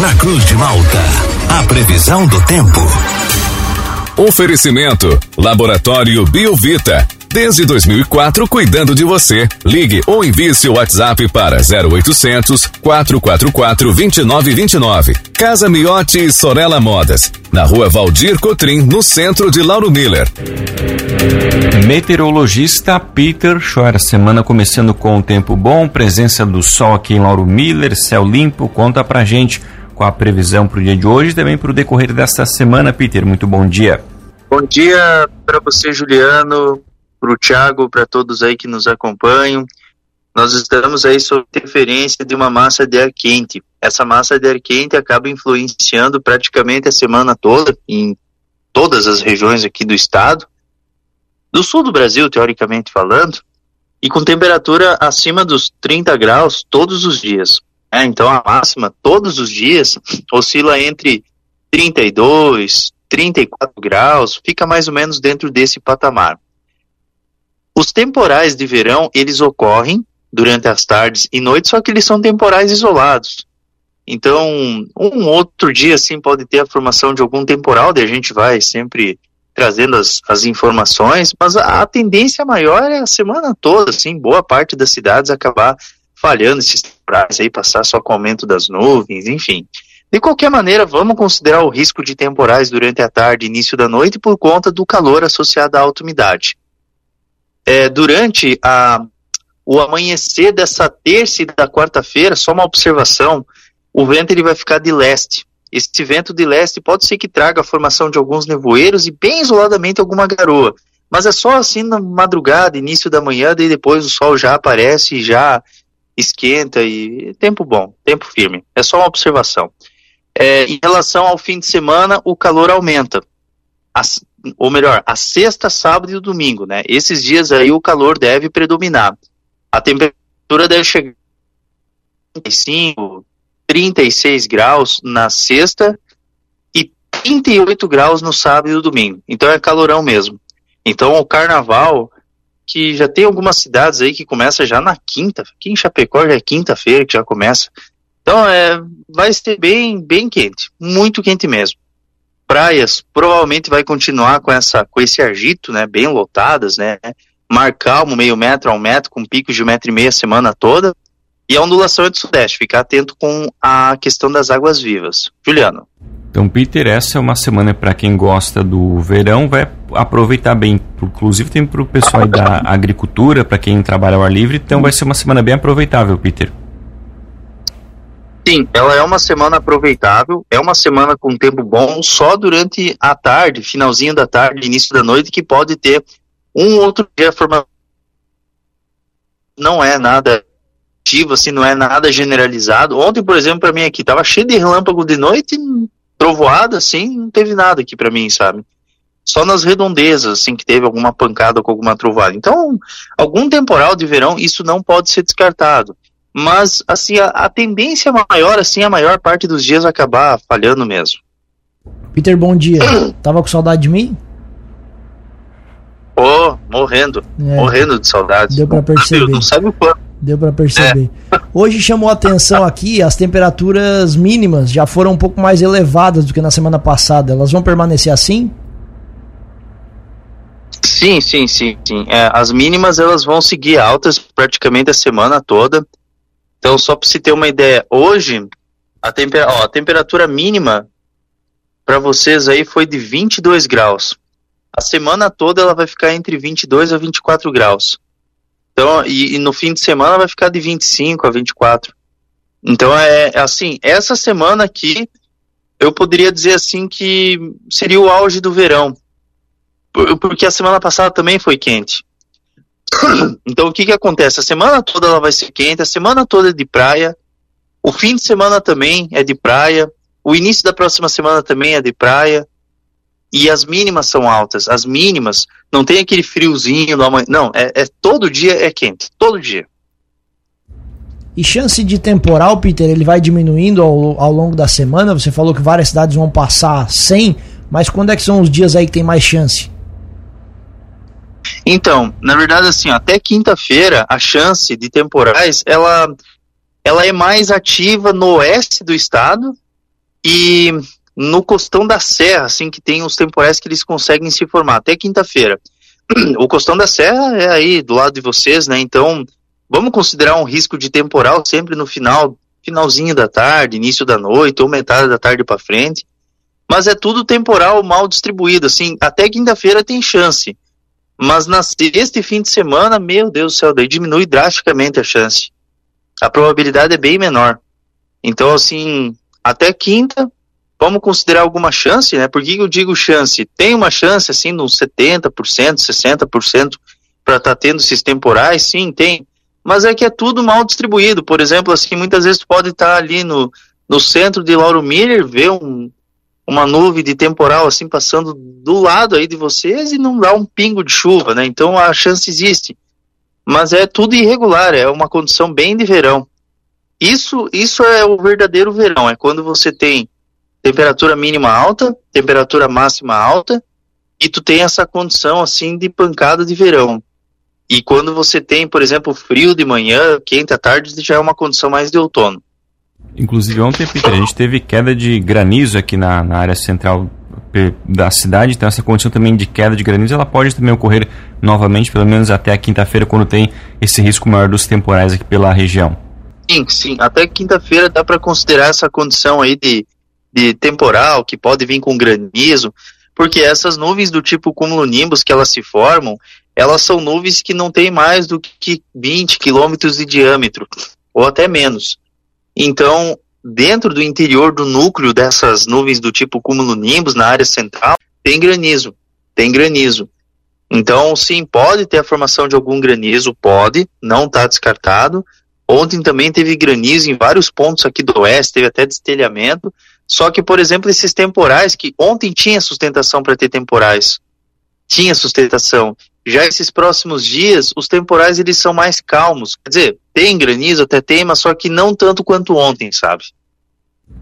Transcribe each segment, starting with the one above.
Na Cruz de Malta, a previsão do tempo. Oferecimento: Laboratório Biovita. Desde 2004, cuidando de você. Ligue ou envie seu WhatsApp para 0800 444 2929. Casa Miotti e Sorella Modas. Na rua Valdir Cotrim, no centro de Lauro Miller. Meteorologista Peter Schor. Semana começando com o tempo bom, presença do sol aqui em Lauro Miller, céu limpo. Conta pra gente com a previsão para o dia de hoje e também para o decorrer desta semana, Peter. Muito bom dia. Bom dia para você, Juliano, para o Thiago, para todos aí que nos acompanham. Nós estamos aí sob interferência de uma massa de ar quente. Essa massa de ar quente acaba influenciando praticamente a semana toda em todas as regiões aqui do estado, do sul do Brasil, teoricamente falando, e com temperatura acima dos 30 graus todos os dias. É, então a máxima todos os dias oscila entre 32, 34 graus, fica mais ou menos dentro desse patamar. Os temporais de verão, eles ocorrem durante as tardes e noites, só que eles são temporais isolados. Então, um outro dia, assim, pode ter a formação de algum temporal, daí a gente vai sempre trazendo as, as informações, mas a, a tendência maior é a semana toda, assim, boa parte das cidades acabar falhando esses temporais aí, passar só com o aumento das nuvens, enfim. De qualquer maneira, vamos considerar o risco de temporais durante a tarde e início da noite por conta do calor associado à alta umidade é, durante a, o amanhecer dessa terça e da quarta-feira, só uma observação, o vento ele vai ficar de leste. Esse vento de leste pode ser que traga a formação de alguns nevoeiros e bem isoladamente alguma garoa. Mas é só assim na madrugada, início da manhã, daí depois o sol já aparece e já esquenta e tempo bom, tempo firme. É só uma observação. É, em relação ao fim de semana, o calor aumenta. As, ou melhor, a sexta, sábado e domingo, né? Esses dias aí o calor deve predominar. A temperatura deve chegar a 35, 36 graus na sexta e 38 graus no sábado e no domingo. Então é calorão mesmo. Então o carnaval, que já tem algumas cidades aí que começa já na quinta, aqui em Chapecó já é quinta-feira que já começa. Então é, vai ser bem, bem quente, muito quente mesmo praias provavelmente vai continuar com essa com esse agito, né, bem lotadas, né, mar calmo, meio metro a um metro, com picos de um metro e meio a semana toda, e a ondulação é do sudeste, ficar atento com a questão das águas vivas. Juliano. Então, Peter, essa é uma semana para quem gosta do verão, vai aproveitar bem, inclusive tem para o pessoal da agricultura, para quem trabalha ao ar livre, então vai ser uma semana bem aproveitável, Peter. Sim, ela é uma semana aproveitável, é uma semana com tempo bom, só durante a tarde, finalzinho da tarde, início da noite, que pode ter um outro dia forma não é nada ativo, assim, não é nada generalizado. Ontem, por exemplo, para mim aqui tava cheio de relâmpago de noite, trovoada, assim, não teve nada aqui para mim, sabe? Só nas redondezas, assim, que teve alguma pancada com alguma trovada. Então, algum temporal de verão, isso não pode ser descartado mas assim a, a, tendência maior assim a maior parte dos dias acabar falhando mesmo. Peter, bom dia. Tava com saudade de mim? Pô, oh, morrendo, é, morrendo de saudade. Deu para perceber. Não sabe o quanto. Deu para perceber. É. Hoje chamou a atenção aqui as temperaturas mínimas já foram um pouco mais elevadas do que na semana passada. Elas vão permanecer assim? Sim, sim, sim, sim. É, as mínimas elas vão seguir altas praticamente a semana toda. Então, só para se ter uma ideia, hoje a, temper ó, a temperatura mínima para vocês aí foi de 22 graus. A semana toda ela vai ficar entre 22 a 24 graus. Então, e, e no fim de semana vai ficar de 25 a 24. Então é, é assim, essa semana aqui eu poderia dizer assim que seria o auge do verão. Porque a semana passada também foi quente. Então o que que acontece? A semana toda ela vai ser quente, a semana toda é de praia, o fim de semana também é de praia, o início da próxima semana também é de praia, e as mínimas são altas. As mínimas não tem aquele friozinho no amanhã. Não, é, é, todo dia é quente, todo dia. E chance de temporal, Peter, ele vai diminuindo ao, ao longo da semana? Você falou que várias cidades vão passar 100, mas quando é que são os dias aí que tem mais chance? Então, na verdade, assim, até quinta-feira, a chance de temporais, ela, ela é mais ativa no oeste do estado E no costão da serra, assim, que tem os temporais que eles conseguem se formar até quinta-feira. O costão da serra é aí do lado de vocês, né? Então, vamos considerar um risco de temporal sempre no final, finalzinho da tarde, início da noite ou metade da tarde para frente. Mas é tudo temporal mal distribuído, assim, até quinta-feira tem chance. Mas na sexta fim de semana, meu Deus do céu, daí diminui drasticamente a chance. A probabilidade é bem menor. Então, assim, até quinta, vamos considerar alguma chance, né? Por que eu digo chance? Tem uma chance, assim, de uns 70%, 60% para estar tá tendo esses temporais? Sim, tem. Mas é que é tudo mal distribuído. Por exemplo, assim, muitas vezes pode estar tá ali no, no centro de Lauro Miller, ver um, uma nuvem de temporal, assim, passando do lado aí de vocês e não dá um pingo de chuva, né? Então a chance existe. Mas é tudo irregular, é uma condição bem de verão. Isso, isso é o verdadeiro verão, é quando você tem temperatura mínima alta, temperatura máxima alta, e tu tem essa condição assim de pancada de verão. E quando você tem, por exemplo, frio de manhã, quente à tarde, já é uma condição mais de outono. Inclusive ontem, Peter, a gente teve queda de granizo aqui na, na área central da cidade, então essa condição também de queda de granizo, ela pode também ocorrer novamente, pelo menos até a quinta-feira, quando tem esse risco maior dos temporais aqui pela região. Sim, sim. Até quinta-feira dá para considerar essa condição aí de de temporal que pode vir com granizo, porque essas nuvens do tipo cumulonimbus que elas se formam, elas são nuvens que não têm mais do que 20 quilômetros de diâmetro, ou até menos. Então, dentro do interior do núcleo dessas nuvens do tipo cumulonimbus, na área central, tem granizo, tem granizo. Então, sim, pode ter a formação de algum granizo, pode, não está descartado. Ontem também teve granizo em vários pontos aqui do oeste, teve até destelhamento, só que, por exemplo, esses temporais, que ontem tinha sustentação para ter temporais, tinha sustentação. Já esses próximos dias, os temporais eles são mais calmos. Quer dizer, tem granizo, até tem, mas só que não tanto quanto ontem, sabe?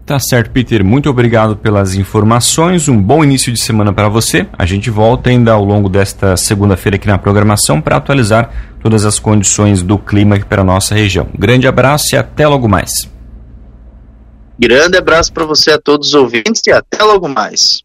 Tá certo, Peter. Muito obrigado pelas informações. Um bom início de semana para você. A gente volta ainda ao longo desta segunda-feira aqui na programação para atualizar todas as condições do clima para a nossa região. grande abraço e até logo mais. Grande abraço para você a todos os ouvintes e até logo mais.